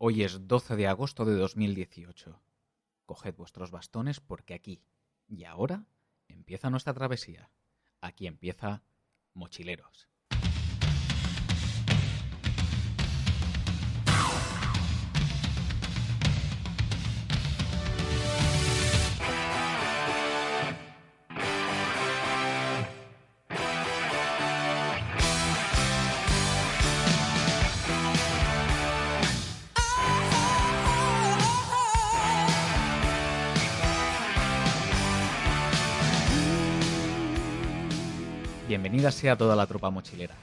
Hoy es 12 de agosto de 2018. Coged vuestros bastones porque aquí y ahora empieza nuestra travesía. Aquí empieza Mochileros. Bienvenida sea toda la tropa mochilera.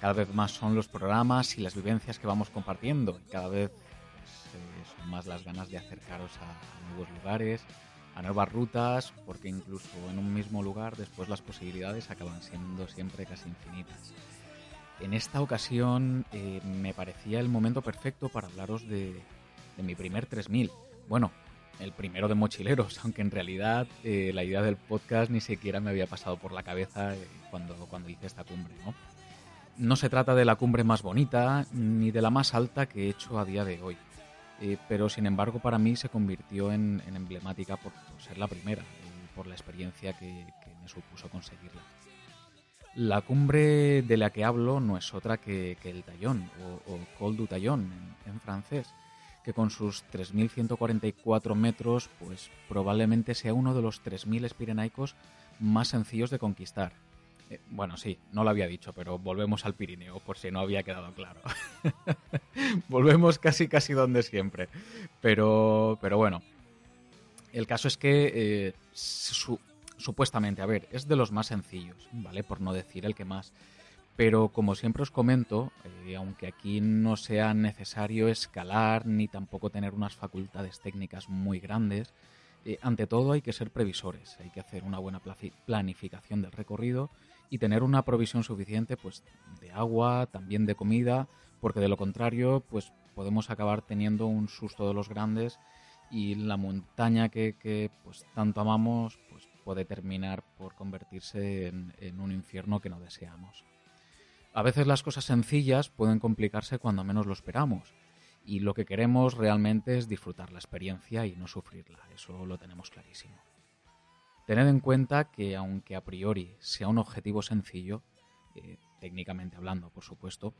Cada vez más son los programas y las vivencias que vamos compartiendo y cada vez pues, son más las ganas de acercaros a nuevos lugares, a nuevas rutas, porque incluso en un mismo lugar después las posibilidades acaban siendo siempre casi infinitas. En esta ocasión eh, me parecía el momento perfecto para hablaros de, de mi primer 3000. Bueno, el primero de mochileros, aunque en realidad eh, la idea del podcast ni siquiera me había pasado por la cabeza eh, cuando, cuando hice esta cumbre. ¿no? no se trata de la cumbre más bonita ni de la más alta que he hecho a día de hoy, eh, pero sin embargo para mí se convirtió en, emblemática por, ser la primera y por la experiencia que, me supuso conseguirla. La cumbre de la que hablo no es otra que, el Tallón o, o Col du Tallón en francés que con sus 3.144 metros, pues probablemente sea uno de los 3.000 espirenaicos más sencillos de conquistar. Eh, bueno, sí, no lo había dicho, pero volvemos al Pirineo, por si no había quedado claro. volvemos casi casi donde siempre. Pero, pero bueno, el caso es que eh, supuestamente, a ver, es de los más sencillos, ¿vale? Por no decir el que más. Pero como siempre os comento, eh, aunque aquí no sea necesario escalar ni tampoco tener unas facultades técnicas muy grandes, eh, ante todo hay que ser previsores, hay que hacer una buena planificación del recorrido y tener una provisión suficiente pues, de agua, también de comida, porque de lo contrario pues, podemos acabar teniendo un susto de los grandes y la montaña que, pues, tanto amamos pues, puede terminar por convertirse en un infierno que no deseamos. A veces las cosas sencillas pueden complicarse cuando menos lo esperamos y lo que queremos realmente es disfrutar la experiencia y no sufrirla, eso lo tenemos clarísimo. Tened en cuenta que aunque a priori sea un objetivo sencillo, eh, técnicamente hablando por supuesto,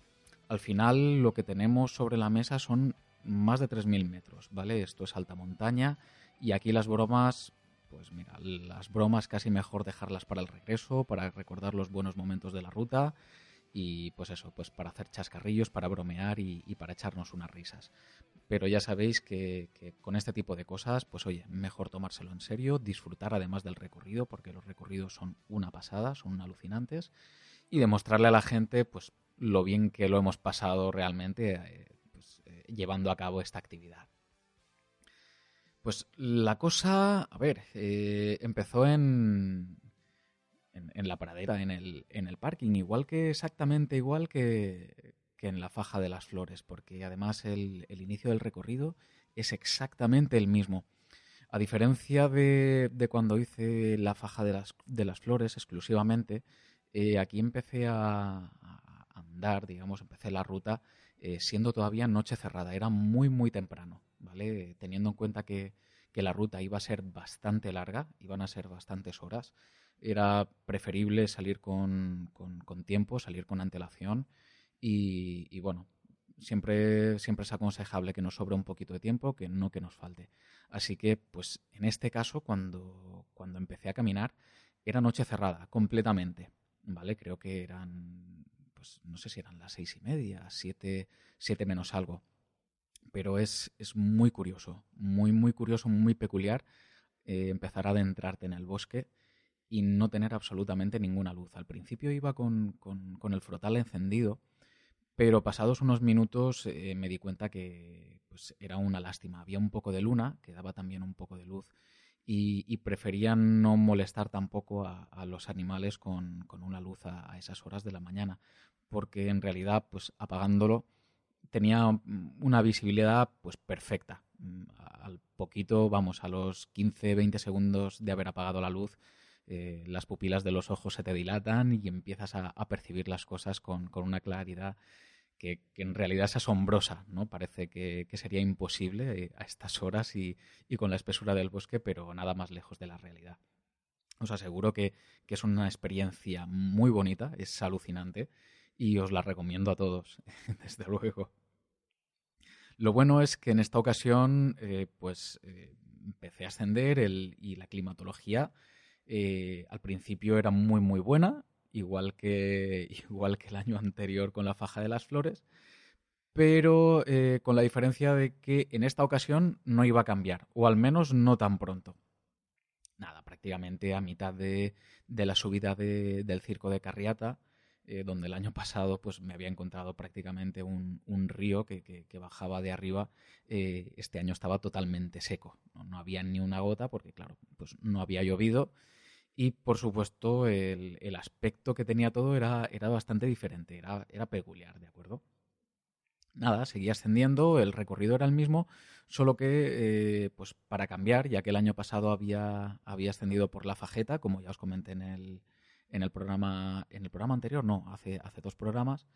al final lo que tenemos sobre la mesa son más de 3.000 metros, ¿vale? Esto es alta montaña y aquí las bromas, pues mira, las bromas casi mejor dejarlas para el regreso, para recordar los buenos momentos de la ruta y pues eso, pues para hacer chascarrillos, para bromear y, para echarnos unas risas. Pero ya sabéis que, con este tipo de cosas, pues oye, mejor tomárselo en serio, disfrutar además del recorrido, porque los recorridos son una pasada, son alucinantes, y demostrarle a la gente pues lo bien que lo hemos pasado realmente eh, pues, eh, llevando a cabo esta actividad. Pues la cosa, a ver, eh, empezó en, en, la pradera, en el, en el parking, igual que exactamente igual que, en la faja de las flores, porque además el, inicio del recorrido es exactamente el mismo. A diferencia de, cuando hice la faja de las, de las flores exclusivamente, eh, aquí empecé a, andar, digamos, empecé la ruta eh, siendo todavía noche cerrada. Era muy, muy temprano, ¿vale? Teniendo en cuenta que, que la ruta iba a ser bastante larga, iban a ser bastantes horas era preferible salir con, tiempo, salir con antelación y, bueno, siempre, siempre es aconsejable que nos sobre un poquito de tiempo, que no que nos falte. Así que, pues en este caso, cuando, cuando empecé a caminar, era noche cerrada, completamente. ¿Vale? Creo que eran, pues no sé si eran las seis y media, siete, siete menos algo. Pero es, es muy curioso, muy, muy curioso, muy peculiar eh, empezar a adentrarte en el bosque y no tener absolutamente ninguna luz. Al principio iba con, con, el frotal encendido, pero pasados unos minutos eh, me di cuenta que pues, era una lástima. Había un poco de luna, que daba también un poco de luz, y, prefería no molestar tampoco a, los animales con, con una luz a, a, esas horas de la mañana, porque en realidad, pues apagándolo, tenía una visibilidad pues perfecta. Al poquito, vamos, a los 15-20 segundos de haber apagado la luz, eh, las pupilas de los ojos se te dilatan y empiezas a, percibir las cosas con, una claridad que, en realidad es asombrosa, ¿no? Parece que, sería imposible eh, a estas horas y, con la espesura del bosque, pero nada más lejos de la realidad. Os aseguro que, es una experiencia muy bonita, es alucinante y os la recomiendo a todos, desde luego. Lo bueno es que en esta ocasión, eh, pues empecé a ascender y la climatología al principio era muy muy buena igual que, igual que el año anterior con la faja de las flores, pero eh, con la diferencia de que en esta ocasión no iba a cambiar, o al menos no tan pronto. Nada, prácticamente a mitad de, la subida del circo de Carriata, eh, donde el año pasado pues, me había encontrado prácticamente un, río que, bajaba de arriba, eh, este año estaba totalmente seco. ¿no? ¿no? había ni una gota porque, claro, pues no había llovido y por supuesto, el, aspecto que tenía todo era, era bastante diferente, era, era peculiar, ¿de acuerdo? Nada, seguía ascendiendo, el recorrido era el mismo, solo que, eh, pues para cambiar, ya que el año pasado había, había ascendido por la fajeta, como ya os comenté en el, en el programa, en el programa anterior, no, hace, hace dos programas,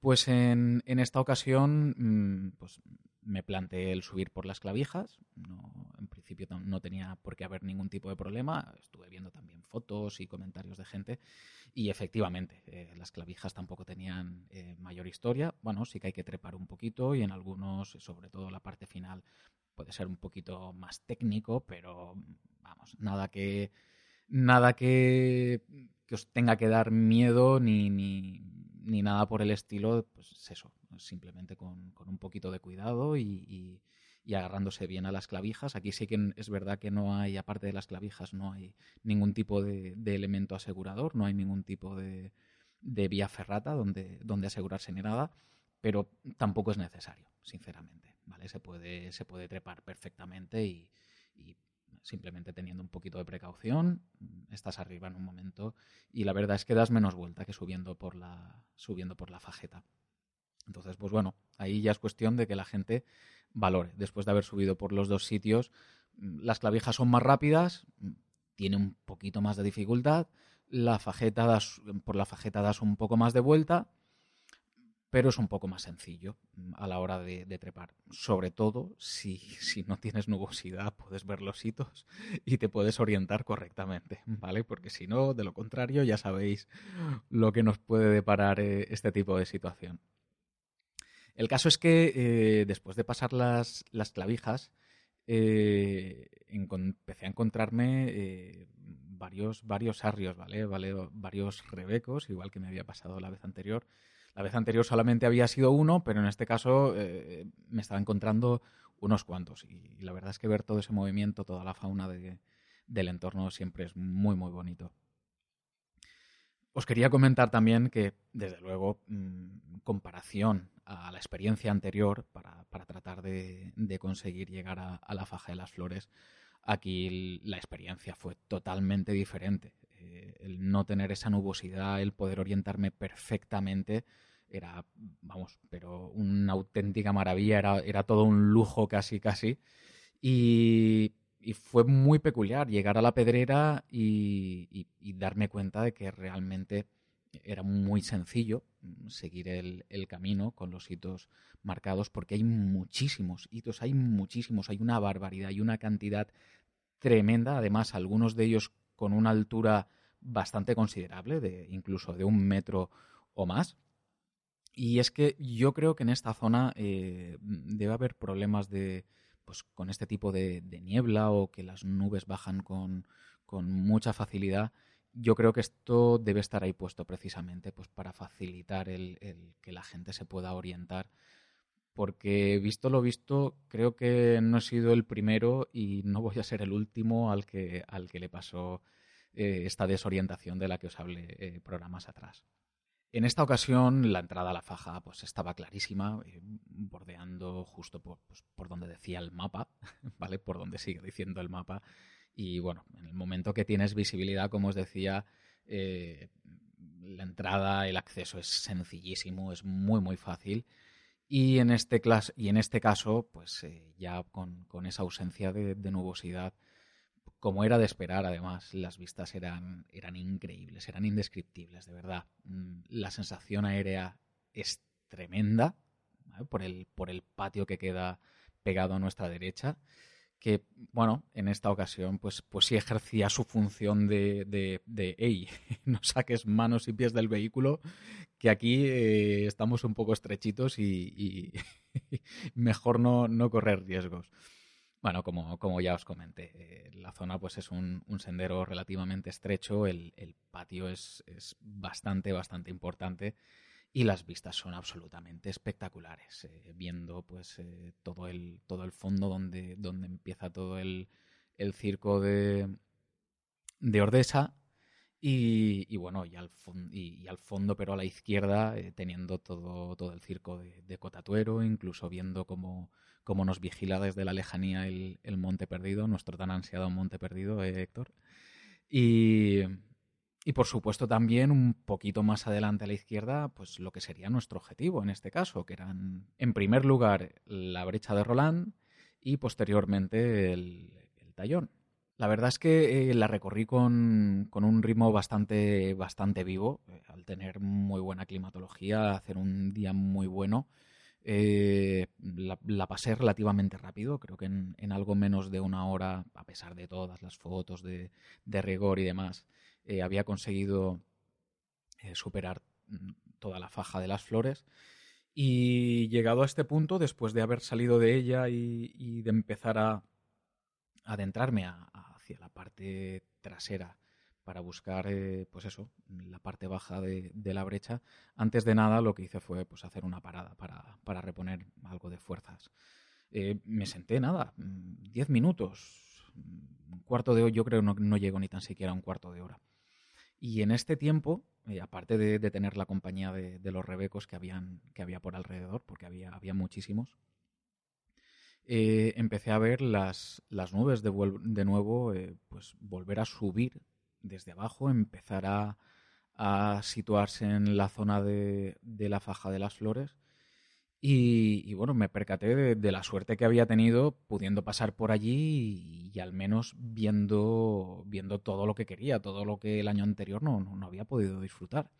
pues en, en esta ocasión, mm, pues me planteé el subir por las clavijas. No, en principio no tenía por qué haber ningún tipo de problema. Fotos y comentarios de gente. Y efectivamente, eh, las clavijas tampoco tenían eh, mayor historia. Bueno, sí que hay que trepar un poquito y en algunos, sobre todo la parte final, puede ser un poquito más técnico, pero vamos, nada que. Nada que, que os tenga que dar miedo ni, ni, ni nada por el estilo, pues eso, simplemente con, un poquito de cuidado y, agarrándose bien a las clavijas. Aquí sí que es verdad que no hay, aparte de las clavijas, no hay ningún tipo de, elemento asegurador, no hay ningún tipo de, vía ferrata donde, donde asegurarse ni nada, pero tampoco es necesario, sinceramente. ¿vale? Se, puede, se puede trepar perfectamente y simplemente teniendo un poquito de precaución, estás arriba en un momento y la verdad es que das menos vuelta que subiendo por la, subiendo por la fajeta. Entonces, pues bueno, ahí ya es cuestión de que la gente valore. Después de haber subido por los dos sitios, las clavijas son más rápidas, tiene un poquito más de dificultad, la fajeta das, por la fajeta das un poco más de vuelta pero es un poco más sencillo mm, a la hora de, trepar. Sobre todo si, si, no tienes nubosidad, puedes ver los hitos y te puedes orientar correctamente, ¿vale? Porque si no, de lo contrario, ya sabéis lo que nos puede deparar eh, este tipo de situación. El caso es que eh, después de pasar las, las clavijas, eh, empecé a encontrarme varios, varios arrios, ¿vale? ¿vale? Varios rebecos, igual que me había pasado la vez anterior la vez anterior solamente había sido uno, pero en este caso eh, me estaba encontrando unos cuantos. Y, la verdad es que ver todo ese movimiento, toda la fauna del entorno siempre es muy, muy bonito. Os quería comentar también que, desde luego, mm, comparación a la experiencia anterior para, tratar de, conseguir llegar a, la faja de las flores, aquí la experiencia fue totalmente diferente. Eh, el no tener esa nubosidad, el poder orientarme perfectamente, era, vamos, pero una auténtica maravilla, era, era todo un lujo casi, casi. Y, fue muy peculiar llegar a la pedrera y, darme cuenta de que realmente era muy sencillo seguir el, camino con los hitos marcados porque hay muchísimos hitos, hay muchísimos, hay una barbaridad, hay una cantidad tremenda, además algunos de ellos con una altura bastante considerable, de incluso de un metro o más. Y es que yo creo que en esta zona eh, debe haber problemas de, pues, con este tipo de, niebla o que las nubes bajan con, mucha facilidad. Yo creo que esto debe estar ahí puesto precisamente pues, para facilitar el, que la gente se pueda orientar porque visto lo visto, creo que no he sido el primero y no voy a ser el último al que, al que le pasó eh, esta desorientación de la que os hablé eh, programas atrás. En esta ocasión la entrada a la faja pues estaba clarísima, eh, bordeando justo por, pues, por, donde decía el mapa, ¿vale? Por donde sigue diciendo el mapa. Y bueno, en el momento que tienes visibilidad, como os decía, la entrada, el acceso es sencillísimo, es muy muy fácil. Y en este, este caso, pues eh, ya con, esa ausencia de, nubosidad, como era de esperar, además, las vistas eran, eran increíbles, eran indescriptibles, de verdad. Mm, la sensación aérea es tremenda por, el, por el patio que queda pegado a nuestra derecha que, bueno, en esta ocasión, pues, pues sí ejercía su función de, de, de hey, no saques manos y pies del vehículo, que aquí eh, estamos un poco estrechitos y, mejor no, no, correr riesgos. Bueno, como, como ya os comenté, eh, la zona pues es un, un sendero relativamente estrecho, el, el patio es, es, bastante, bastante importante y las vistas son absolutamente espectaculares. Eh, viendo pues eh, todo, el, todo el fondo donde, donde empieza todo el, el circo de, de Ordesa y, y, bueno, y al, y, y al, fondo, pero a la izquierda, eh, teniendo todo, todo el circo de, de Cotatuero, incluso viendo cómo, cómo, nos vigila desde la lejanía el, el Monte Perdido, nuestro tan ansiado Monte Perdido, Héctor. Y, y por supuesto también un poquito más adelante a la izquierda, pues lo que sería nuestro objetivo en este caso, que eran en primer lugar la brecha de Roland y posteriormente el, el tallón. La verdad es que eh, la recorrí con, con, un ritmo bastante, bastante vivo, eh, al tener muy buena climatología, hacer un día muy bueno. Eh, la, la, pasé relativamente rápido, creo que en, en, algo menos de una hora, a pesar de todas las fotos de, de rigor y demás eh, había conseguido eh, superar mm, toda la faja de las flores. Y llegado a este punto, después de haber salido de ella y, de empezar a, adentrarme hacia la parte trasera para buscar, eh, pues eso, la parte baja de, la brecha, antes de nada lo que hice fue pues, hacer una parada para, para reponer algo de fuerzas. Me senté nada, mm, diez minutos, mm, un cuarto de hora, yo creo no, no llego ni tan siquiera a un cuarto de hora. Y en este tiempo, eh, aparte de, tener la compañía de, los rebecos que, habían, que había por alrededor, porque había, había muchísimos, eh, empecé a ver las, las nubes de, de nuevo, eh, pues volver a subir desde abajo, empezar a, a situarse en la zona de, de, la faja de las flores y, y bueno, me percaté de, la suerte que había tenido pudiendo pasar por allí y, al menos viendo, viendo todo lo que quería, todo lo que el año anterior no, no, había podido disfrutar.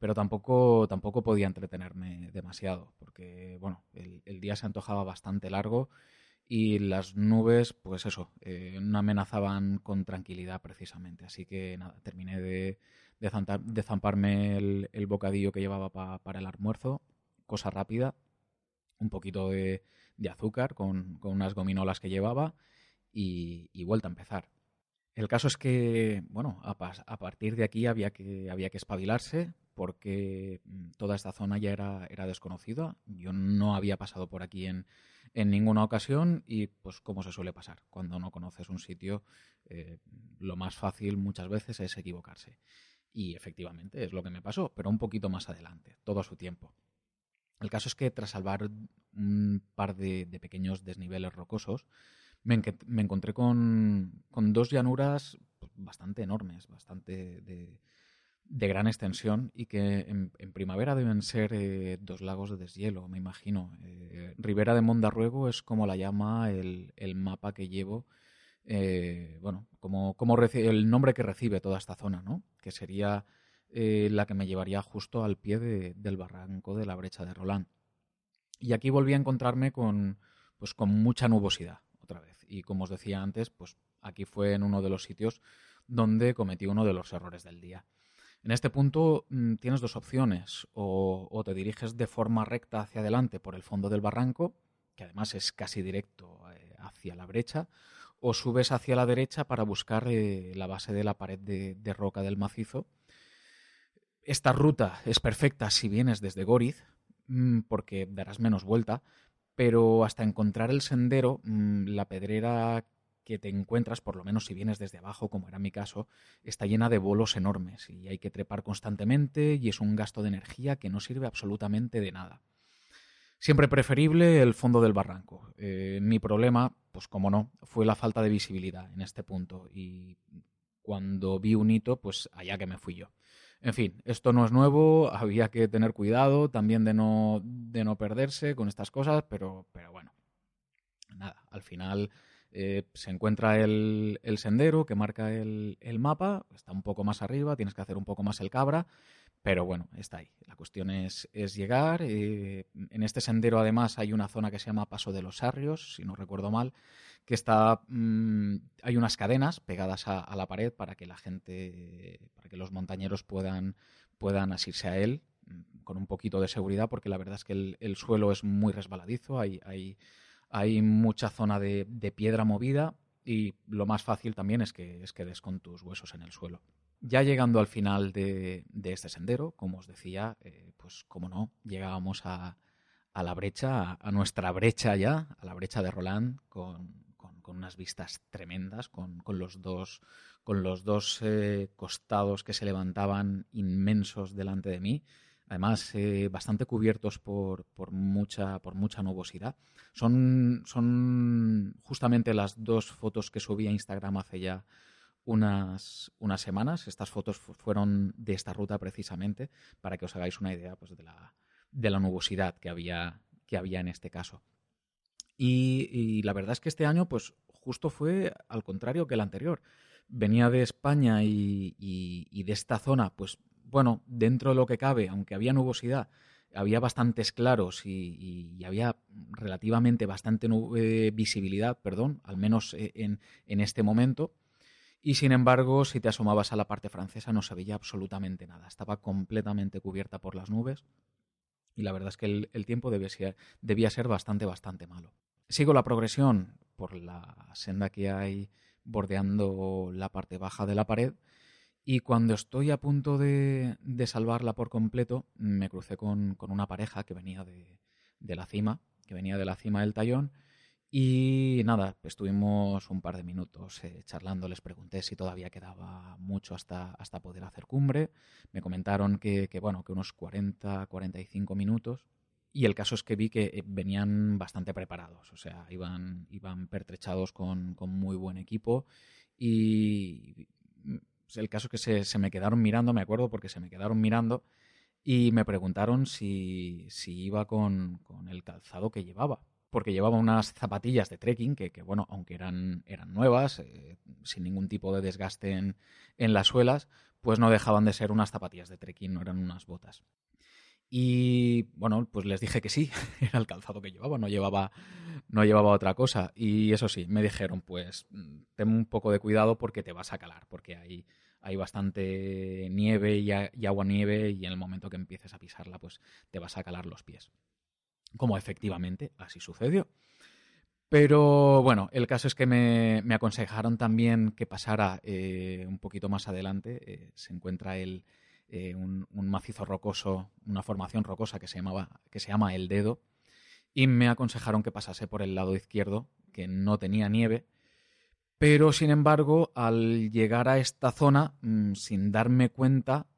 Pero tampoco, tampoco podía entretenerme demasiado, porque bueno, el, el día se antojaba bastante largo y las nubes, pues eso, eh, no amenazaban con tranquilidad precisamente. Así que nada, terminé de, de zamparme el, el, bocadillo que llevaba pa, para el almuerzo, cosa rápida, un poquito de, azúcar con, unas gominolas que llevaba y, vuelta a empezar. El caso es que, bueno, a, partir de aquí había que, había que espabilarse porque mm, toda esta zona ya era, era desconocida. Yo no había pasado por aquí en, ninguna ocasión y pues como se suele pasar. Cuando no conoces un sitio, eh, lo más fácil muchas veces es equivocarse. Y efectivamente es lo que me pasó, pero un poquito más adelante, todo su tiempo. El caso es que tras salvar un par de, pequeños desniveles rocosos, me, encontré con, con, dos llanuras bastante enormes, bastante de, de gran extensión y que en, primavera deben ser eh, dos lagos de deshielo, me imagino. Eh, Ribera de Mondarruego es como la llama el, el mapa que llevo, eh, bueno, como, como el nombre que recibe toda esta zona, ¿no? Que sería eh, la que me llevaría justo al pie de, del barranco de la brecha de Roland. Y aquí volví a encontrarme con, pues, con mucha nubosidad otra vez. Y como os decía antes, pues aquí fue en uno de los sitios donde cometí uno de los errores del día. En este punto mmm, tienes dos opciones, o, te diriges de forma recta hacia adelante por el fondo del barranco, que además es casi directo eh, hacia la brecha, o subes hacia la derecha para buscar eh, la base de la pared de roca del macizo, esta ruta es perfecta si vienes desde Goriz, mmm, porque darás menos vuelta, pero hasta encontrar el sendero, mmm, la pedrera que te encuentras, por lo menos si vienes desde abajo, como era mi caso, está llena de bolos enormes y hay que trepar constantemente y es un gasto de energía que no sirve absolutamente de nada. Siempre preferible el fondo del barranco. Eh, mi problema, pues como no, fue la falta de visibilidad en este punto y cuando vi un hito, pues allá que me fui yo. En fin, esto no es nuevo, había que tener cuidado también de no, de no perderse con estas cosas, pero, pero bueno, nada, al final eh, se encuentra el, el, sendero que marca el, el, mapa, está un poco más arriba, tienes que hacer un poco más el cabra, Pero bueno, está ahí. La cuestión es, llegar. Eh, en este sendero, además, hay una zona que se llama Paso de los Sarrios, si no recuerdo mal, que está. Mm, hay unas cadenas pegadas a, la pared para que la gente, para que los montañeros puedan, puedan asirse a él mm, con un poquito de seguridad, porque la verdad es que el, suelo es muy resbaladizo, hay, hay, hay mucha zona de, de, piedra movida y lo más fácil también es que, es que des con tus huesos en el suelo. Ya llegando al final de, este sendero, como os decía, eh, pues como no, llegábamos a, la brecha, a, nuestra brecha ya, a la brecha de Roland, con, unas vistas tremendas, con, los dos, eh, costados que se levantaban inmensos delante de mí. Además, eh, bastante cubiertos por, mucha, mucha nubosidad. Son justamente las dos fotos que subí a Instagram hace ya unas, unas semanas. Estas fotos fueron de esta ruta precisamente para que os hagáis una idea pues, de, la, de la nubosidad que había, que había en este caso. Y, la verdad es que este año, pues justo fue al contrario que el anterior. Venía de España y, de esta zona, pues bueno, dentro de lo que cabe, aunque había nubosidad, había bastantes claros y, había relativamente bastante visibilidad, perdón, al menos eh, en, en este momento. Y sin embargo, si te asomabas a la parte francesa no se veía absolutamente nada. Estaba completamente cubierta por las nubes y la verdad es que el, tiempo debía ser, bastante, bastante malo. Sigo la progresión por la senda que hay bordeando la parte baja de la pared y cuando estoy a punto de, salvarla por completo me crucé con, una pareja que venía de, de la cima, que venía de la cima del tallón y nada, estuvimos un par de minutos eh, charlando, les pregunté si todavía quedaba mucho hasta, hasta poder hacer cumbre. Me comentaron que, bueno, que unos 40, 45 minutos. Y el caso es que vi que eh, venían bastante preparados, o sea, iban, iban pertrechados con, muy buen equipo. Y pues, el caso es que se, me quedaron mirando, me acuerdo, porque se me quedaron mirando y me preguntaron si, iba con el calzado que llevaba porque llevaba unas zapatillas de trekking que, bueno, aunque eran, eran nuevas, eh, sin ningún tipo de desgaste en, las suelas, pues no dejaban de ser unas zapatillas de trekking, no eran unas botas. Y bueno, pues les dije que sí, era el calzado que llevaba, no llevaba, no llevaba otra cosa. Y eso sí, me dijeron, pues ten un poco de cuidado porque te vas a calar, porque hay, hay bastante nieve y agua nieve y en el momento que empieces a pisarla, pues te vas a calar los pies como efectivamente así sucedió. Pero bueno, el caso es que me, aconsejaron también que pasara eh, un poquito más adelante. Eh, se encuentra el, eh, un, macizo rocoso, una formación rocosa que se, llamaba, que se llama El Dedo. Y me aconsejaron que pasase por el lado izquierdo, que no tenía nieve. Pero sin embargo, al llegar a esta zona, mm, sin darme cuenta,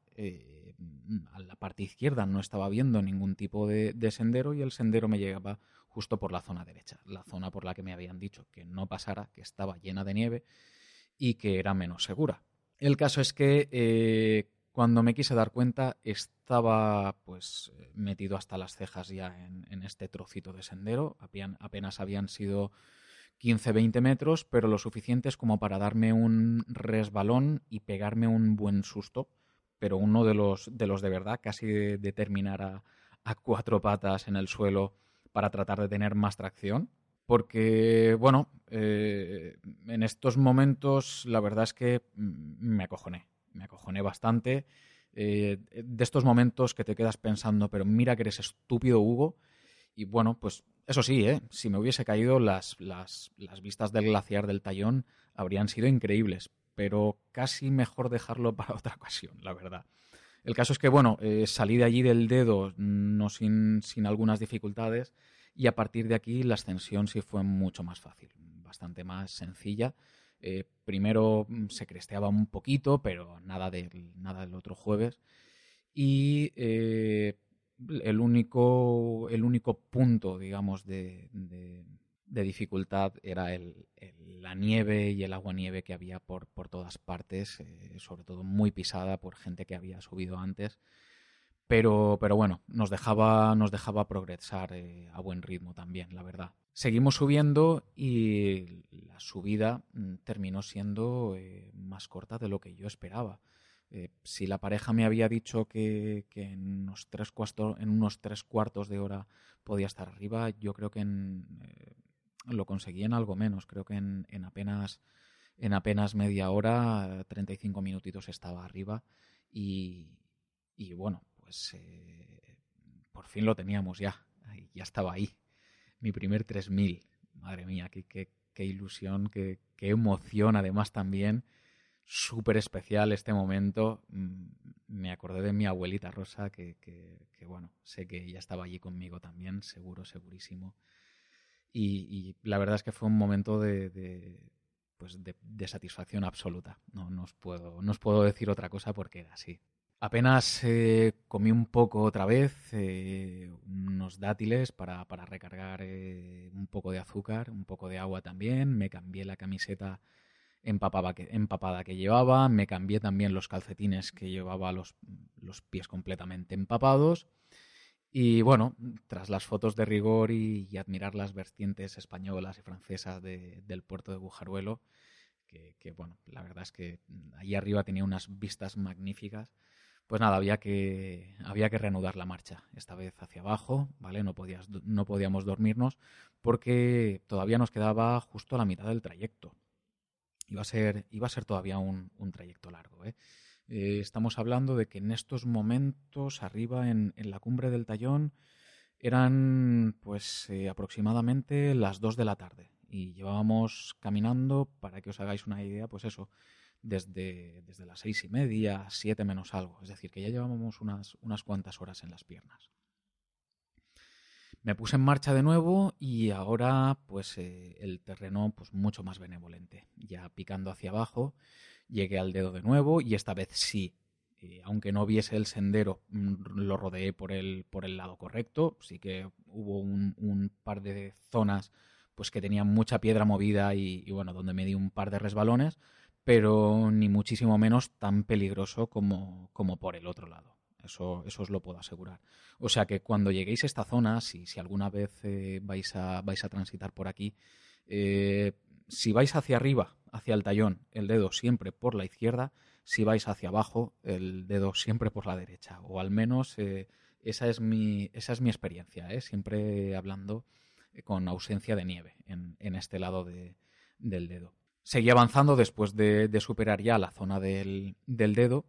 a la parte izquierda no estaba viendo ningún tipo de, sendero y el sendero me llegaba justo por la zona derecha, la zona por la que me habían dicho que no pasara, que estaba llena de nieve y que era menos segura. El caso es que eh, cuando me quise dar cuenta estaba pues metido hasta las cejas ya en, este trocito de sendero, apenas habían sido 15-20 metros, pero lo suficientes como para darme un resbalón y pegarme un buen susto pero uno de los de, los de verdad, casi de, terminar a, cuatro patas en el suelo para tratar de tener más tracción. Porque, bueno, eh, en estos momentos la verdad es que me acojoné, me acojoné bastante. Eh, de estos momentos que te quedas pensando, pero mira que eres estúpido, Hugo. Y bueno, pues eso sí, ¿eh? si me hubiese caído, las, las, las vistas del glaciar del Tallón habrían sido increíbles pero casi mejor dejarlo para otra ocasión, la verdad. El caso es que, bueno, eh, salí de allí del dedo no sin, algunas dificultades y a partir de aquí la ascensión sí fue mucho más fácil, bastante más sencilla. Eh, primero mm, se cresteaba un poquito, pero nada, de, nada del otro jueves. Y eh, el, único, el único punto, digamos, de dificultad era el, la nieve y el agua nieve que había por, por todas partes, eh, sobre todo muy pisada por gente que había subido antes. Pero, pero bueno, nos dejaba, nos dejaba progresar eh, a buen ritmo también, la verdad. Seguimos subiendo y la subida mm, terminó siendo eh, más corta de lo que yo esperaba. Eh, si la pareja me había dicho que, en, unos tres cuartos, en unos tres cuartos de hora podía estar arriba, yo creo que eh, lo conseguí en algo menos. Creo que en, apenas, en apenas media hora, 35 minutitos estaba arriba. Y, bueno, pues eh, por fin lo teníamos ya. Ya estaba ahí. Mi primer 3000. Madre mía, qué, qué, ilusión, qué, qué emoción además también súper especial este momento. Mm, me acordé de mi abuelita Rosa, que, bueno, sé que ella estaba allí conmigo también, seguro, segurísimo. Y, la verdad es que fue un momento de, pues de, satisfacción absoluta. No, os puedo, no os puedo decir otra cosa porque era así. Apenas eh, comí un poco otra vez, eh, unos dátiles para, para recargar eh, un poco de azúcar, un poco de agua también. Me cambié la camiseta empapada que llevaba, me cambié también los calcetines que llevaba los, los pies completamente empapados. Y bueno, tras las fotos de rigor y, admirar las vertientes españolas y francesas del puerto de Bujaruelo, que, bueno, la verdad es que allí arriba tenía unas vistas magníficas, pues nada, había que, había que reanudar la marcha, esta vez hacia abajo, ¿vale? No, podías, no podíamos dormirnos porque todavía nos quedaba justo la mitad del trayecto iba a ser, iba a ser todavía un, trayecto largo. ¿eh? ¿Eh? estamos hablando de que en estos momentos, arriba en, la cumbre del Tallón, eran pues eh, aproximadamente las 2 de la tarde y llevábamos caminando, para que os hagáis una idea, pues eso, desde, desde las seis y media, siete menos algo. Es decir, que ya llevábamos unas, unas cuantas horas en las piernas. Me puse en marcha de nuevo y ahora pues eh, el terreno pues mucho más benevolente. Ya picando hacia abajo, llegué al dedo de nuevo y esta vez sí. Eh, aunque no viese el sendero, mm, lo rodeé por el, por el lado correcto. Sí que hubo un, par de zonas pues que tenían mucha piedra movida y, bueno, donde me di un par de resbalones, pero ni muchísimo menos tan peligroso como, como por el otro lado. Eso, eso os lo puedo asegurar. O sea que cuando lleguéis a esta zona, si, si alguna vez eh, vais, a, vais a transitar por aquí, eh, si vais hacia arriba, hacia el tallón, el dedo siempre por la izquierda, si vais hacia abajo, el dedo siempre por la derecha. O al menos eh, esa, es mi, esa es mi experiencia, siempre hablando con ausencia de nieve en, en este lado de, del dedo. Seguí avanzando después de, superar ya la zona del, del dedo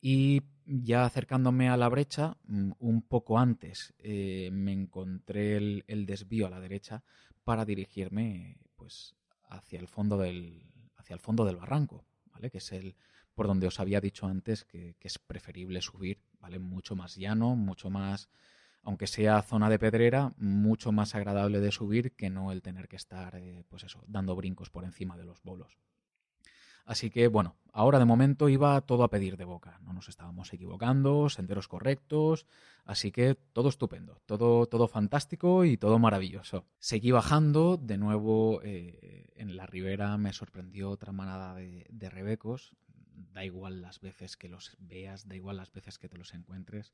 y ya acercándome a la brecha, mm, un poco antes eh, me encontré el, desvío a la derecha para dirigirme pues hacia el fondo del, hacia el fondo del barranco, ¿vale? que es el por donde os había dicho antes que, es preferible subir, ¿vale? mucho más llano, mucho más, aunque sea zona de pedrera, mucho más agradable de subir que no el tener que estar eh, pues eso, dando brincos por encima de los bolos. Así que, bueno, ahora de momento iba todo a pedir de boca. No nos estábamos equivocando, senderos correctos, así que todo estupendo, todo, todo fantástico y todo maravilloso. Seguí bajando, de nuevo eh, en la ribera me sorprendió otra manada de, de rebecos. Da igual las veces que los veas, da igual las veces que te los encuentres.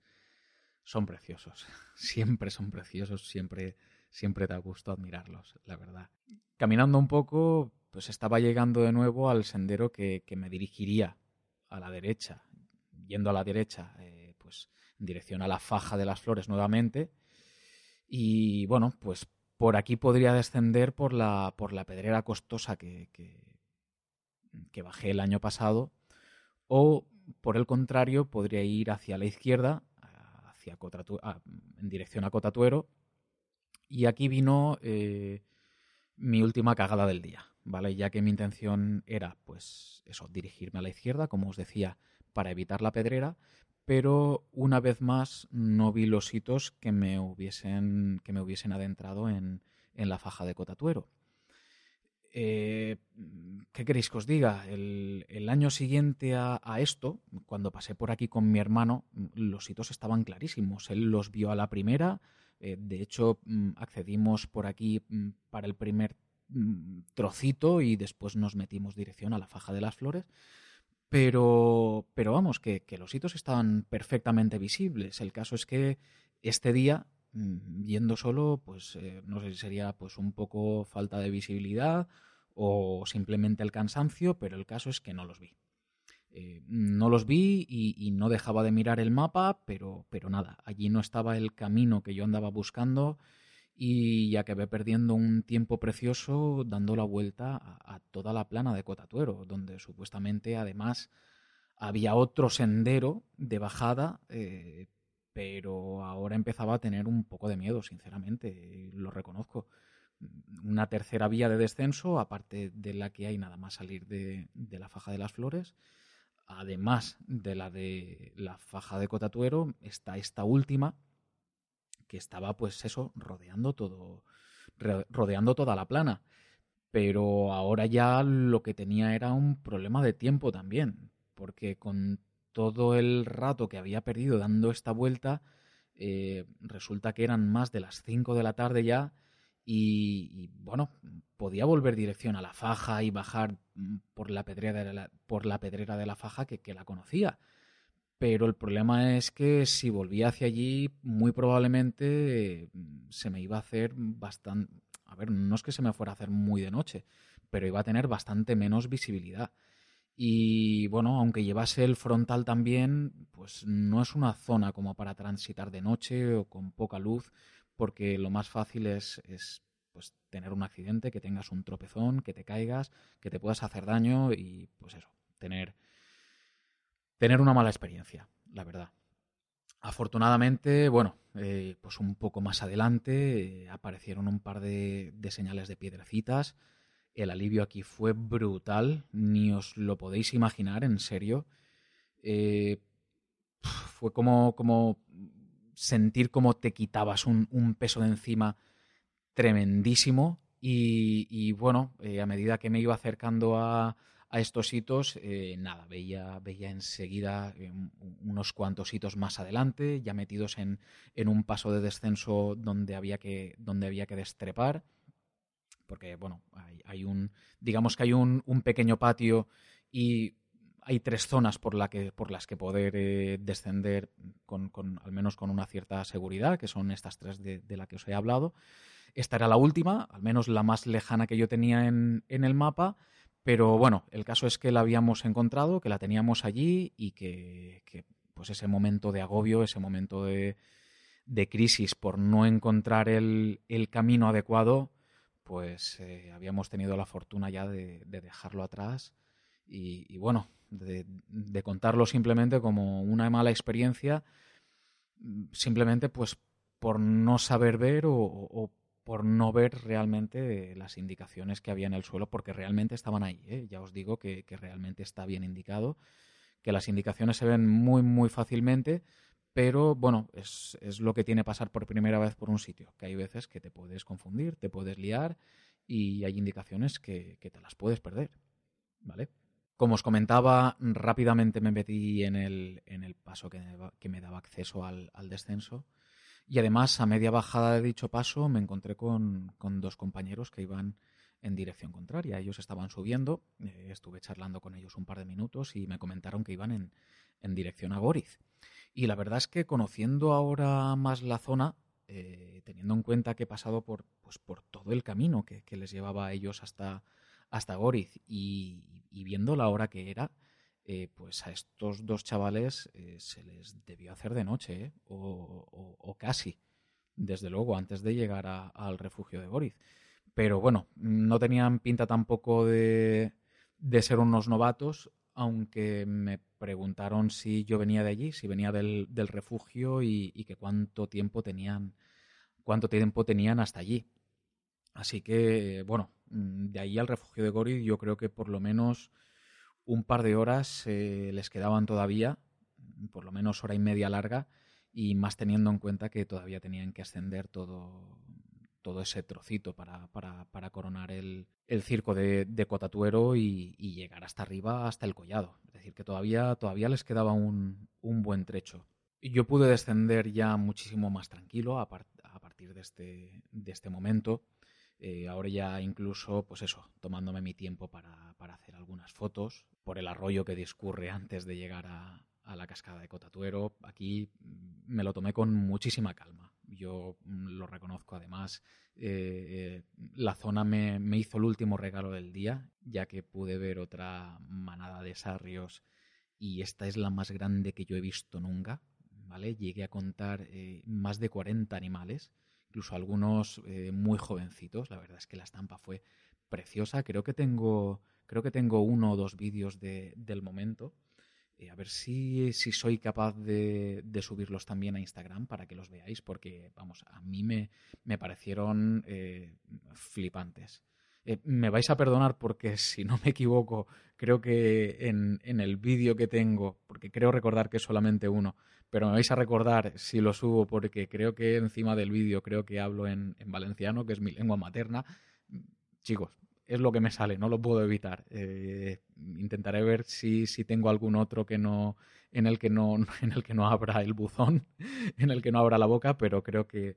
Son preciosos, siempre son preciosos, siempre, siempre da gusto admirarlos, la verdad. Caminando un poco, pues estaba llegando de nuevo al sendero que, me dirigiría a la derecha, yendo a la derecha, eh, pues en dirección a la faja de las flores nuevamente. Y bueno, pues por aquí podría descender por la, por la pedrera costosa que, que, bajé el año pasado, o por el contrario, podría ir hacia la izquierda, hacia en dirección a Cotatuero, y aquí vino eh, mi última cagada del día. ¿Vale? Ya que mi intención era, pues, eso, dirigirme a la izquierda, como os decía, para evitar la pedrera, pero una vez más no vi los hitos que me hubiesen, que me hubiesen adentrado en, la faja de Cotatuero. Eh, ¿Qué queréis que os diga? El, año siguiente a, esto, cuando pasé por aquí con mi hermano, los hitos estaban clarísimos. Él los vio a la primera. Eh, de hecho, mm, accedimos por aquí mm, para el primer trocito y después nos metimos dirección a la faja de las flores. Pero, pero vamos, que, los hitos estaban perfectamente visibles. El caso es que este día, mm, yendo solo, pues eh, no sé si sería pues un poco falta de visibilidad o simplemente el cansancio, pero el caso es que no los vi. Eh, no los vi y, no dejaba de mirar el mapa, pero, pero nada, allí no estaba el camino que yo andaba buscando y ya acabé perdiendo un tiempo precioso dando la vuelta a, toda la plana de Cotatuero, donde supuestamente además había otro sendero de bajada, eh, pero ahora empezaba a tener un poco de miedo, sinceramente, lo reconozco. Una tercera vía de descenso, aparte de la que hay nada más salir de la faja de las flores, además de la de la faja de Cotatuero, está esta última que estaba, pues eso, rodeando todo, rodeando toda la plana. Pero ahora ya lo que tenía era un problema de tiempo también, porque con todo el rato que había perdido dando esta vuelta, eh, resulta que eran más de las 5 de la tarde ya y, bueno, podía volver dirección a la faja y bajar mm, por la pedrera de la, por la, pedrera de la faja que, que la conocía. Pero el problema es que si volvía hacia allí, muy probablemente mm, se me iba a hacer bastante... A ver, no es que se me fuera a hacer muy de noche, pero iba a tener bastante menos visibilidad. Y bueno, aunque llevase el frontal también, pues no es una zona como para transitar de noche o con poca luz porque lo más fácil es, pues, tener un accidente, que tengas un tropezón, que te caigas, que te puedas hacer daño y pues eso, tener, tener una mala experiencia, la verdad. Afortunadamente, bueno, eh, pues un poco más adelante eh, aparecieron un par de, señales de piedrecitas. El alivio aquí fue brutal, ni os lo podéis imaginar, en serio. Eh, fue como, como sentir cómo te quitabas un, peso de encima tremendísimo y, bueno, a medida que me iba acercando a, estos hitos, eh, nada, veía, veía enseguida eh, unos cuantos hitos más adelante, ya metidos en, un paso de descenso donde había que, donde había que destrepar, porque bueno, hay, un, digamos que hay un, un pequeño patio y hay tres zonas por, la que, por las que poder eh, descender con, al menos con una cierta seguridad, que son estas tres de, de las que os he hablado. Esta era la última, al menos la más lejana que yo tenía en, el mapa, pero bueno, el caso es que la habíamos encontrado, que la teníamos allí y que, pues ese momento de agobio, ese momento de, crisis por no encontrar el, camino adecuado, pues eh, habíamos tenido la fortuna ya de, dejarlo atrás y bueno, de, contarlo simplemente como una mala experiencia, simplemente pues por no saber ver o, por no ver realmente las indicaciones que había en el suelo, porque realmente estaban ahí. ¿eh? Ya os digo que, realmente está bien indicado, que las indicaciones se ven muy, muy fácilmente, pero bueno, es, es, lo que tiene pasar por primera vez por un sitio, que hay veces que te puedes confundir, te puedes liar y hay indicaciones que, que te las puedes perder. ¿Vale? Como os comentaba, rápidamente me metí en el, en el paso que, que, me daba acceso al, al, descenso. Y además, a media bajada de dicho paso, me encontré con, con dos compañeros que iban en dirección contraria. Ellos estaban subiendo, eh, estuve charlando con ellos un par de minutos y me comentaron que iban en, en dirección a Goriz. Y la verdad es que conociendo ahora más la zona, eh, teniendo en cuenta que he pasado por, pues, por todo el camino que, que les llevaba a ellos hasta, hasta Goriz y, viendo la hora que era, eh, pues a estos dos chavales eh, se les debió hacer de noche, ¿eh? o, casi, desde luego, antes de llegar al refugio de Goriz. Pero bueno, no tenían pinta tampoco de, ser unos novatos, aunque me preguntaron si yo venía de allí, si venía del, refugio y, y, que cuánto tiempo tenían, cuánto tiempo tenían hasta allí. Así que, bueno, de ahí al refugio de Gori yo creo que por lo menos un par de horas eh, les quedaban todavía, por lo menos hora y media larga, y más teniendo en cuenta que todavía tenían que ascender todo, todo ese trocito para, para, para coronar el, el, circo de, de Cotatuero y, llegar hasta arriba, hasta el collado. Es decir, que todavía, todavía les quedaba un, un buen trecho. Yo pude descender ya muchísimo más tranquilo a, a partir de este, de este momento. Eh, ahora ya incluso, pues eso, tomándome mi tiempo para, para, hacer algunas fotos por el arroyo que discurre antes de llegar a, la cascada de Cotatuero. Aquí mm, me lo tomé con muchísima calma. Yo mm, lo reconozco además. Eh, eh, la zona me, me, hizo el último regalo del día, ya que pude ver otra manada de sarrios y esta es la más grande que yo he visto nunca, ¿vale? Llegué a contar más de 40 animales, incluso algunos eh, muy jovencitos. La verdad es que la estampa fue preciosa. Creo que tengo, creo que tengo uno o dos vídeos del momento. Eh, a ver si, si soy capaz de, de, subirlos también a Instagram para que los veáis, porque, vamos, a mí me, me parecieron flipantes. Eh, me vais a perdonar porque si no me equivoco, creo que en, el vídeo que tengo, porque creo recordar que es solamente uno, pero me vais a recordar si lo subo porque creo que encima del vídeo creo que hablo en, valenciano, que es mi lengua materna. Chicos, es lo que me sale, no lo puedo evitar. Eh, intentaré ver si, si tengo algún otro que no, en el que no, en el que no abra el buzón, en el que no abra la boca, pero creo que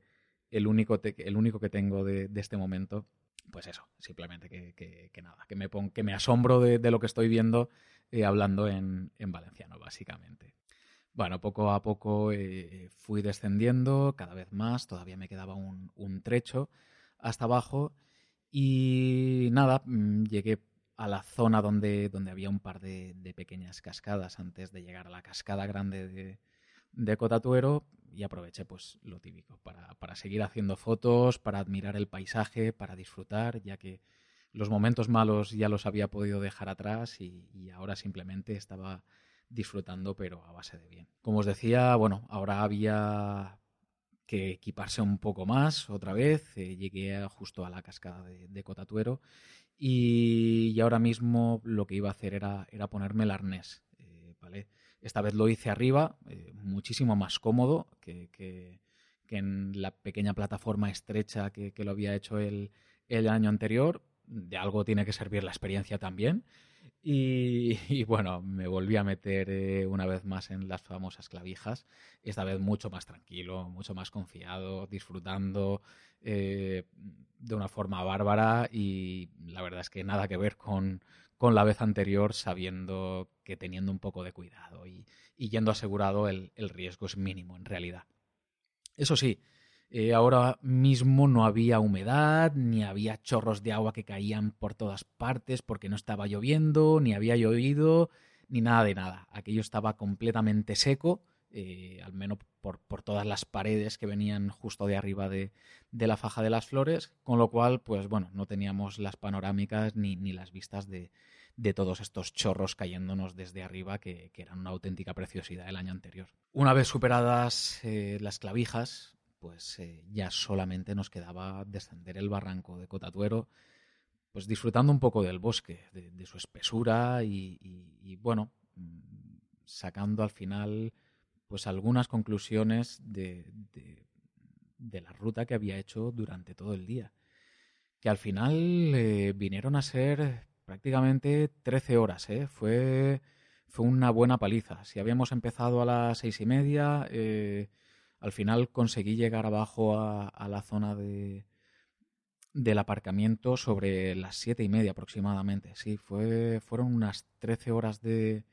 el único, el único que tengo de, de este momento pues eso, simplemente que, nada, que me, que me asombro de, lo que estoy viendo eh, hablando en, valenciano, básicamente. Bueno, poco a poco eh, fui descendiendo cada vez más, todavía me quedaba un, trecho hasta abajo y nada, mm, llegué a la zona donde, donde había un par de, pequeñas cascadas antes de llegar a la cascada grande de, de Cotatuero y aproveché pues lo típico para, para, seguir haciendo fotos, para admirar el paisaje, para disfrutar, ya que los momentos malos ya los había podido dejar atrás y, ahora simplemente estaba disfrutando pero a base de bien. Como os decía, bueno, ahora había que equiparse un poco más otra vez, eh, llegué justo a la cascada de, Cotatuero y, ahora mismo lo que iba a hacer era, era ponerme el arnés, eh, ¿vale? Esta vez lo hice arriba, eh, muchísimo más cómodo que, que, en la pequeña plataforma estrecha que, lo había hecho el, el, año anterior. De algo tiene que servir la experiencia también. Y, bueno, me volví a meter eh, una vez más en las famosas clavijas, esta vez mucho más tranquilo, mucho más confiado, disfrutando eh, de una forma bárbara y la verdad es que nada que ver con, con la vez anterior sabiendo que teniendo un poco de cuidado y, yendo asegurado el, riesgo es mínimo en realidad. Eso sí, eh, ahora mismo no había humedad, ni había chorros de agua que caían por todas partes porque no estaba lloviendo, ni había llovido, ni nada de nada. Aquello estaba completamente seco, eh, al menos por, todas las paredes que venían justo de arriba de, la faja de las flores, con lo cual, pues bueno, no teníamos las panorámicas ni las vistas de, de todos estos chorros cayéndonos desde arriba que, eran una auténtica preciosidad el año anterior. Una vez superadas eh, las clavijas, pues eh, ya solamente nos quedaba descender el barranco de Cotatuero, pues disfrutando un poco del bosque, de, su espesura y, bueno, mm, sacando al final pues algunas conclusiones de, de, la ruta que había hecho durante todo el día, que al final eh, vinieron a ser prácticamente 13 horas, ¿eh? Fue, fue una buena paliza. Si habíamos empezado a las seis y media, eh, al final conseguí llegar abajo a, la zona de, del aparcamiento sobre las siete y media aproximadamente. Sí, fue, fueron unas 13 horas de,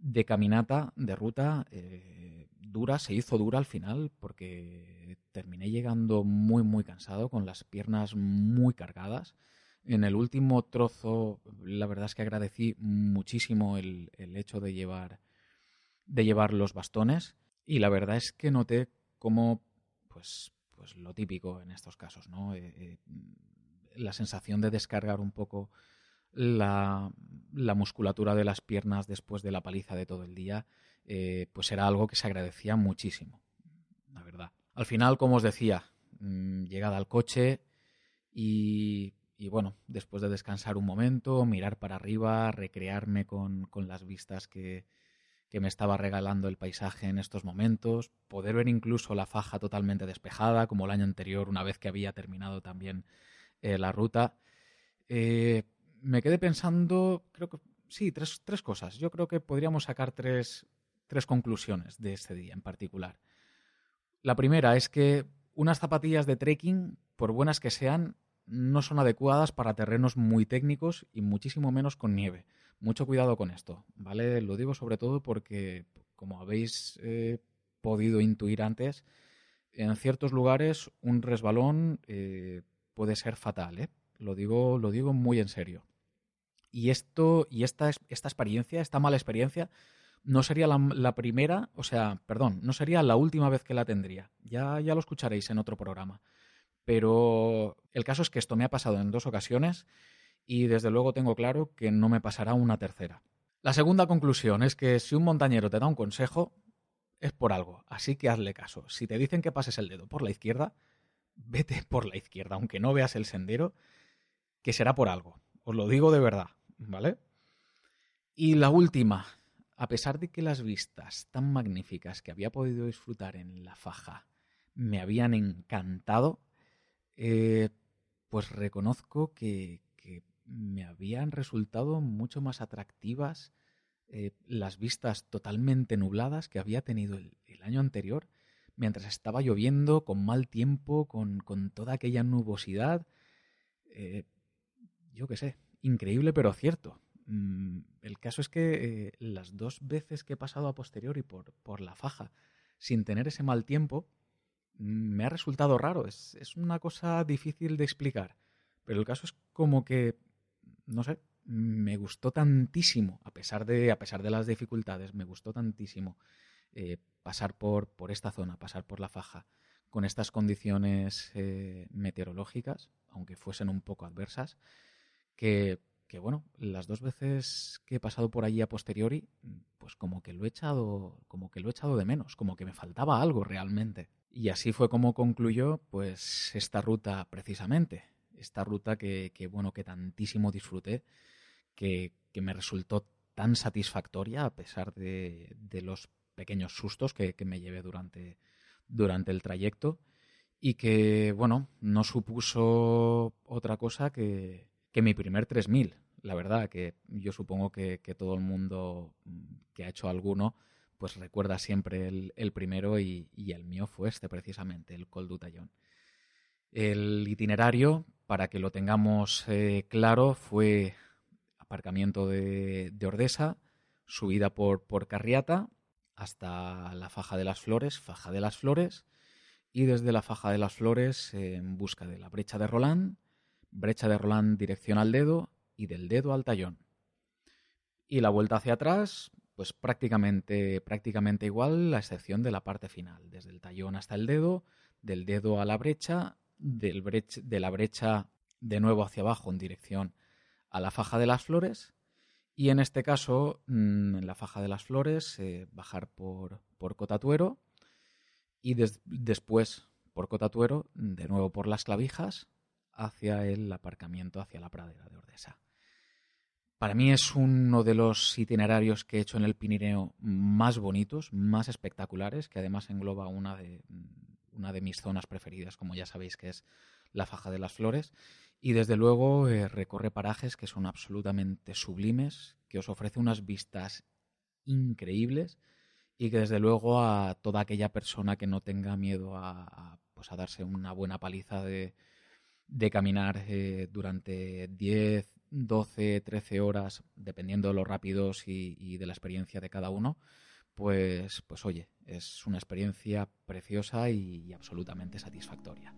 de caminata, de ruta, eh, dura, se hizo dura al final porque terminé llegando muy, muy cansado, con las piernas muy cargadas. En el último trozo, la verdad es que agradecí muchísimo el, hecho de llevar, de llevar los bastones y la verdad es que noté como, pues, pues lo típico en estos casos, ¿no? Eh, eh, la sensación de descargar un poco la, la, musculatura de las piernas después de la paliza de todo el día, eh, pues era algo que se agradecía muchísimo, la verdad. Al final, como os decía, mm, llegada al coche y y bueno, después de descansar un momento, mirar para arriba, recrearme con, las vistas que, me estaba regalando el paisaje en estos momentos, poder ver incluso la faja totalmente despejada, como el año anterior, una vez que había terminado también eh, la ruta. Eh, me quedé pensando, creo que sí, tres, tres, cosas. Yo creo que podríamos sacar tres, tres conclusiones de este día en particular. La primera es que unas zapatillas de trekking, por buenas que sean, no son adecuadas para terrenos muy técnicos y muchísimo menos con nieve. Mucho cuidado con esto, ¿vale? Lo digo sobre todo porque, como habéis eh, podido intuir antes, en ciertos lugares un resbalón eh, puede ser fatal, ¿eh? Lo digo, lo digo muy en serio. Y esto, y esta, esta experiencia, esta mala experiencia, no sería la, primera, o sea, perdón, no sería la última vez que la tendría. Ya, ya lo escucharéis en otro programa. Pero el caso es que esto me ha pasado en dos ocasiones y desde luego tengo claro que no me pasará una tercera. La segunda conclusión es que si un montañero te da un consejo, es por algo, así que hazle caso. Si te dicen que pases el dedo por la izquierda, vete por la izquierda, aunque no veas el sendero, que será por algo. Os lo digo de verdad, ¿vale? Y la última, a pesar de que las vistas tan magníficas que había podido disfrutar en la faja me habían encantado, eh, pues reconozco que, me habían resultado mucho más atractivas eh, las vistas totalmente nubladas que había tenido el, año anterior, mientras estaba lloviendo, con mal tiempo, con, toda aquella nubosidad. Eh, yo qué sé, increíble pero cierto. Mm, el caso es que eh, las dos veces que he pasado a posteriori por, por la faja sin tener ese mal tiempo, mm, me ha resultado raro. Es, es, una cosa difícil de explicar. Pero el caso es como que, no sé, me gustó tantísimo, a pesar de, a pesar de las dificultades, me gustó tantísimo eh, pasar por, por esta zona, pasar por la faja, con estas condiciones eh, meteorológicas, aunque fuesen un poco adversas, que que bueno, las dos veces que he pasado por allí a posteriori, pues como que lo he echado, como que lo he echado de menos, como que me faltaba algo realmente. Y así fue como concluyó, pues, esta ruta precisamente. Esta ruta que, bueno, que tantísimo disfruté, que, me resultó tan satisfactoria a pesar de, los pequeños sustos que, me llevé durante, durante el trayecto y que, bueno, no supuso otra cosa que, que mi primer 3000. La verdad que yo supongo que, todo el mundo mm, que ha hecho alguno pues recuerda siempre el, primero y, el mío fue este precisamente, el Col d'Utallón. El itinerario, para que lo tengamos eh, claro, fue aparcamiento de, Ordesa, subida por, por Carriata hasta la Faja de las Flores, Faja de las Flores, y desde la Faja de las Flores en busca de la brecha de Roland, brecha de Roland dirección al dedo y del dedo al tallón. Y la vuelta hacia atrás, pues prácticamente, prácticamente igual, la excepción de la parte final, desde el tallón hasta el dedo, del dedo a la brecha, del de la brecha de nuevo hacia abajo en dirección a la faja de las flores. Y en este caso, mm, en la faja de las flores, eh, bajar por, por Cotatuero y después por Cotatuero, de nuevo por las clavijas, hacia el aparcamiento, hacia la pradera de Ordesa. Para mí es uno de los itinerarios que he hecho en el Pirineo más bonitos, más espectaculares, que además engloba una de, una de mis zonas preferidas, como ya sabéis, que es la Faja de las Flores. Y desde luego eh, recorre parajes que son absolutamente sublimes, que os ofrece unas vistas increíbles y que desde luego a toda aquella persona que no tenga miedo a, pues a darse una buena paliza de, de caminar eh, durante 10, 12, 13 horas, dependiendo de los rápidos y, de la experiencia de cada uno, pues, pues oye, es una experiencia preciosa y absolutamente satisfactoria.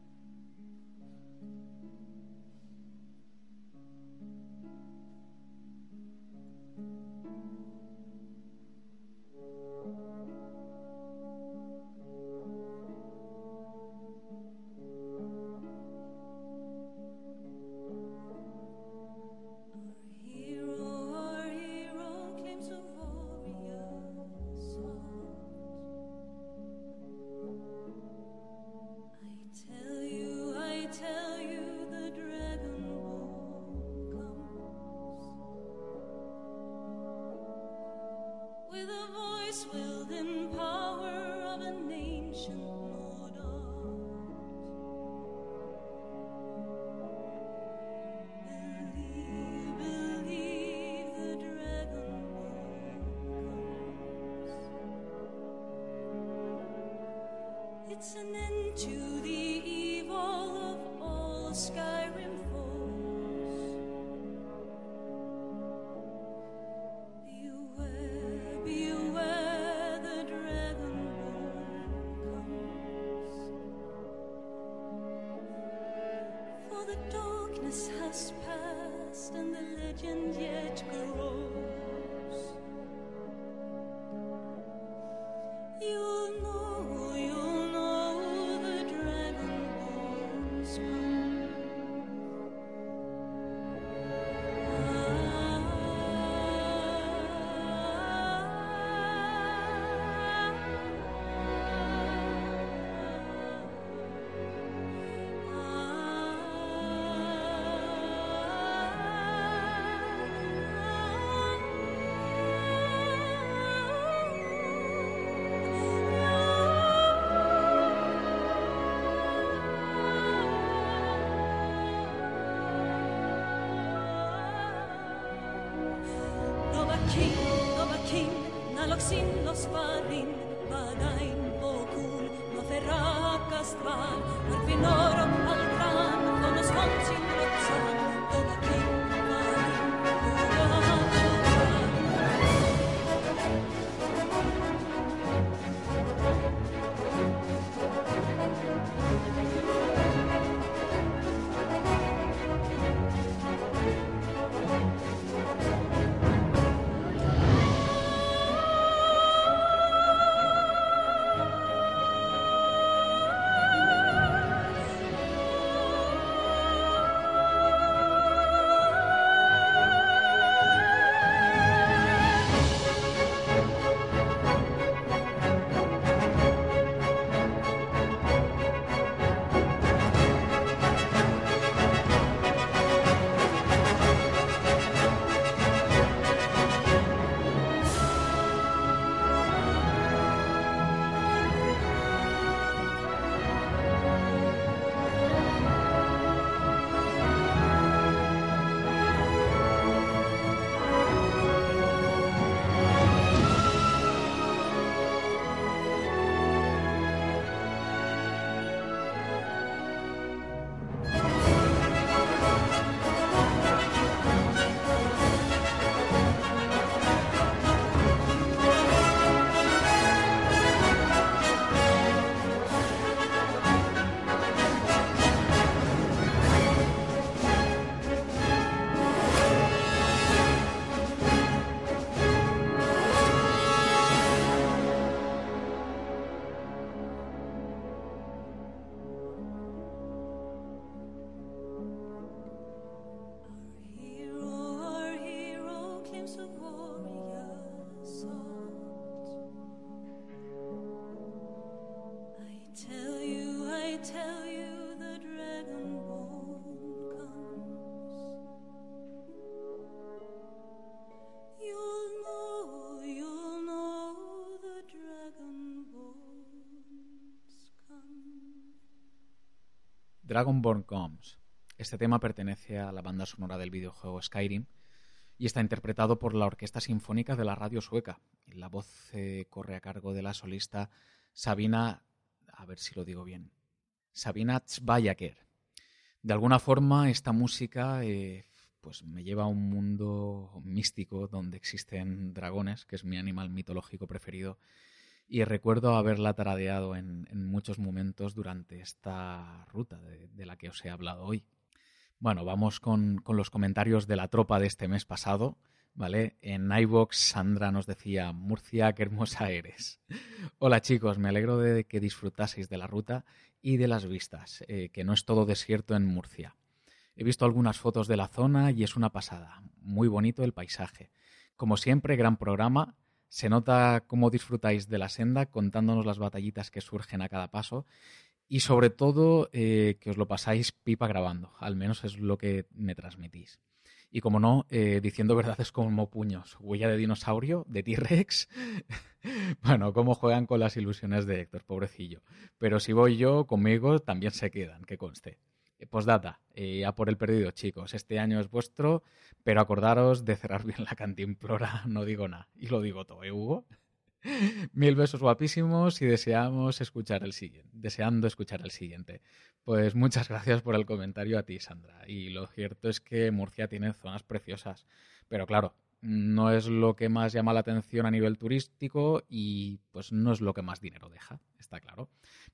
Dragonborn Comes. Este tema pertenece a la banda sonora del videojuego Skyrim y está interpretado por la Orquesta Sinfónica de la Radio Sueca. La voz eh, corre a cargo de la solista Sabina, a ver si lo digo bien, Sabina Tzbayaker. De alguna forma, esta música eh, pues me lleva a un mundo místico donde existen dragones, que es mi animal mitológico preferido, y recuerdo haberla taradeado en, muchos momentos durante esta ruta de, la que os he hablado hoy. Bueno, vamos con, los comentarios de la tropa de este mes pasado. ¿Vale? En iVox Sandra nos decía, Murcia, qué hermosa eres. Hola chicos, me alegro de que disfrutaseis de la ruta y de las vistas, eh, que no es todo desierto en Murcia. He visto algunas fotos de la zona y es una pasada. Muy bonito el paisaje. Como siempre, gran programa se nota cómo disfrutáis de la senda contándonos las batallitas que surgen a cada paso y sobre todo eh, que os lo pasáis pipa grabando, al menos es lo que me transmitís. Y como no, eh, diciendo verdades como puños, huella de dinosaurio, de T-Rex. bueno, cómo juegan con las ilusiones de Héctor, pobrecillo. Pero si voy yo, conmigo también se quedan, que conste. Eh, postdata, eh, a por el perdido, chicos. Este año es vuestro, pero acordaros de cerrar bien la cantimplora, no digo nada. Y lo digo todo, ¿eh, Hugo? Mil besos guapísimos y deseamos escuchar el siguiente, deseando escuchar el siguiente. Pues muchas gracias por el comentario a ti, Sandra. Y lo cierto es que Murcia tiene zonas preciosas. Pero claro, no es lo que más llama la atención a nivel turístico y pues no es lo que más dinero deja, está claro.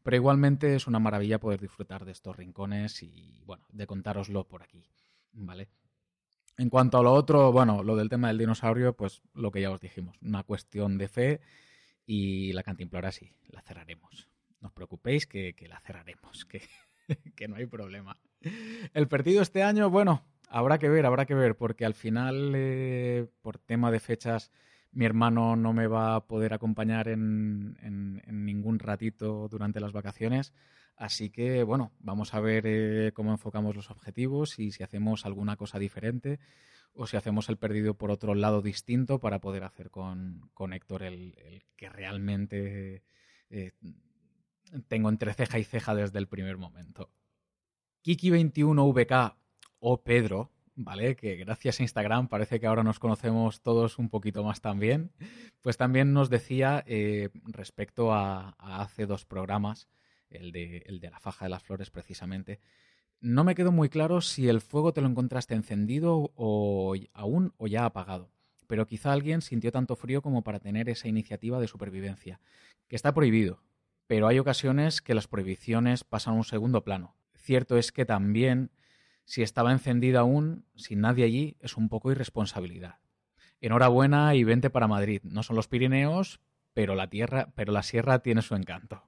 Pero igualmente es una maravilla poder disfrutar de estos rincones y bueno, de contároslo por aquí, ¿vale? En cuanto a lo otro, bueno, lo del tema del dinosaurio, pues lo que ya os dijimos, una cuestión de fe y la cantimplora sí, la cerraremos. No os preocupéis que, la cerraremos, que, que no hay problema. El partido este año, bueno, habrá que ver, habrá que ver, porque al final, eh, por tema de fechas, mi hermano no me va a poder acompañar en, ningún ratito durante las vacaciones. Así que, bueno, vamos a ver eh, cómo enfocamos los objetivos y si hacemos alguna cosa diferente o si hacemos el perdido por otro lado distinto para poder hacer con, con Héctor el, que realmente eh, tengo entre ceja y ceja desde el primer momento. Kiki21VK o Pedro ¿vale? Que gracias a Instagram parece que ahora nos conocemos todos un poquito más también. Pues también nos decía eh, respecto a, hace dos programas, el de, el de la faja de las flores precisamente, no me quedó muy claro si el fuego te lo encontraste encendido o aún o ya apagado, pero quizá alguien sintió tanto frío como para tener esa iniciativa de supervivencia, que está prohibido, pero hay ocasiones que las prohibiciones pasan a un segundo plano. Cierto es que también si estaba encendida aún, sin nadie allí, es un poco irresponsabilidad. Enhorabuena y vente para Madrid. No son los Pirineos, pero la tierra, pero la sierra tiene su encanto.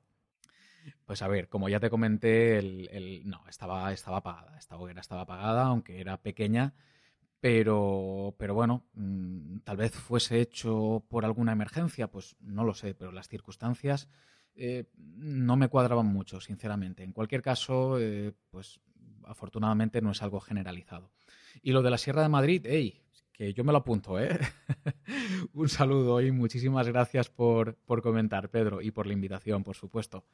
Pues a ver, como ya te comenté, el, no, estaba, estaba apagada. Esta hoguera estaba apagada, aunque era pequeña. Pero, pero bueno, mm, tal vez fuese hecho por alguna emergencia, pues no lo sé, pero las circunstancias eh, no me cuadraban mucho, sinceramente. En cualquier caso, eh, pues afortunadamente no es algo generalizado. Y lo de la Sierra de Madrid, hey, que yo me lo apunto, ¿eh? Un saludo y muchísimas gracias por, comentar, Pedro, y por la invitación, por supuesto.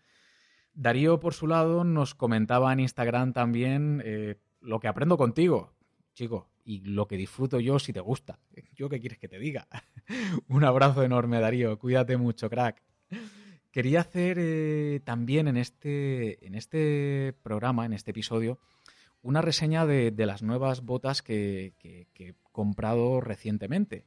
Darío, por su lado, nos comentaba en Instagram también eh, lo que aprendo contigo, chico, y lo que disfruto yo si te gusta. ¿Yo qué quieres que te diga? Un abrazo enorme, Darío. Cuídate mucho, crack. Quería hacer eh, también en este, en este programa, en este episodio, una reseña de, las nuevas botas que, he comprado recientemente.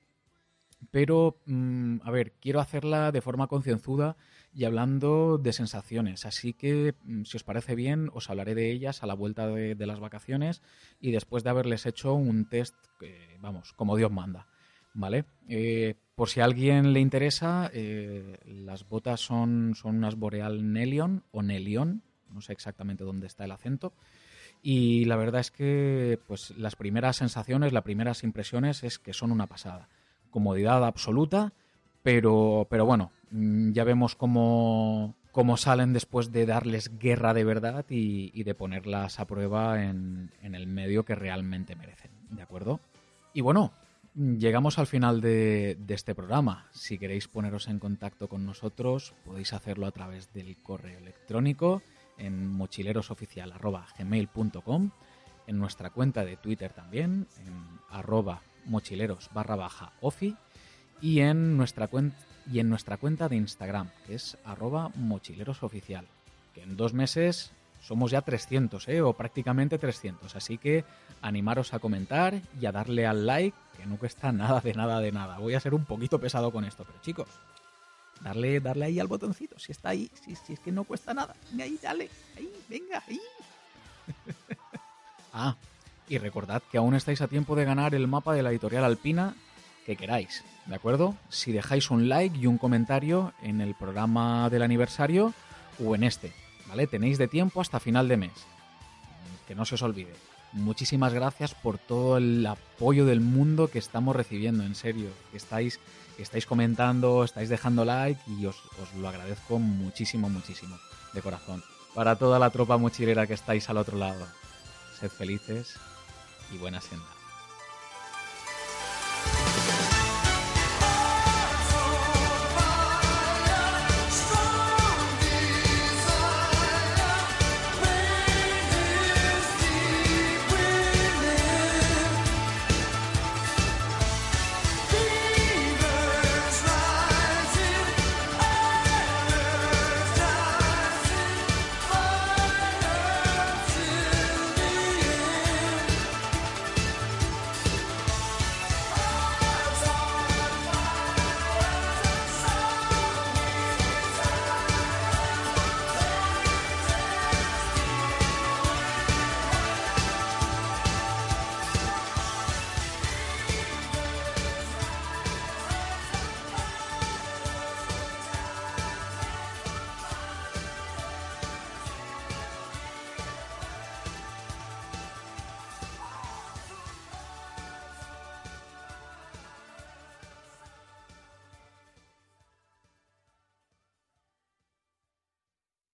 Pero, mm, a ver, quiero hacerla de forma concienzuda y hablando de sensaciones. Así que, mm, si os parece bien, os hablaré de ellas a la vuelta de, las vacaciones y después de haberles hecho un test, vamos, como Dios manda. ¿Vale? Eh, por si a alguien le interesa, eh, las botas son, son unas Boreal Nelion o Nelion, no sé exactamente dónde está el acento. Y la verdad es que pues las primeras sensaciones, las primeras impresiones es que son una pasada. Comodidad absoluta, pero, pero bueno, mm, ya vemos cómo, cómo salen después de darles guerra de verdad y, de ponerlas a prueba en, en, el medio que realmente merecen. ¿De acuerdo? Y bueno, llegamos al final de, este programa. Si queréis poneros en contacto con nosotros, podéis hacerlo a través del correo electrónico en mochilerosoficial.gmail.com, en nuestra cuenta de Twitter también, en arroba mochileros barra baja ofi, y en nuestra cuenta y en nuestra cuenta de Instagram, que es arroba mochilerosoficial, que en dos meses somos ya 300, ¿eh? o prácticamente 300, así que animaros a comentar y a darle al like, que no cuesta nada de nada de nada. Voy a ser un poquito pesado con esto, pero chicos, darle, darle ahí al botoncito, si está ahí, si, si es que no cuesta nada. Ahí, dale, ahí, venga, ahí. ah, y recordad que aún estáis a tiempo de ganar el mapa de la editorial Alpina que queráis, ¿de acuerdo? Si dejáis un like y un comentario en el programa del aniversario o en este, Tenéis de tiempo hasta final de mes. Que no se os olvide. Muchísimas gracias por todo el apoyo del mundo que estamos recibiendo, en serio. Estáis estáis comentando, estáis dejando like y os, os lo agradezco muchísimo, muchísimo, de corazón. Para toda la tropa mochilera que estáis al otro lado, sed felices y buena senda.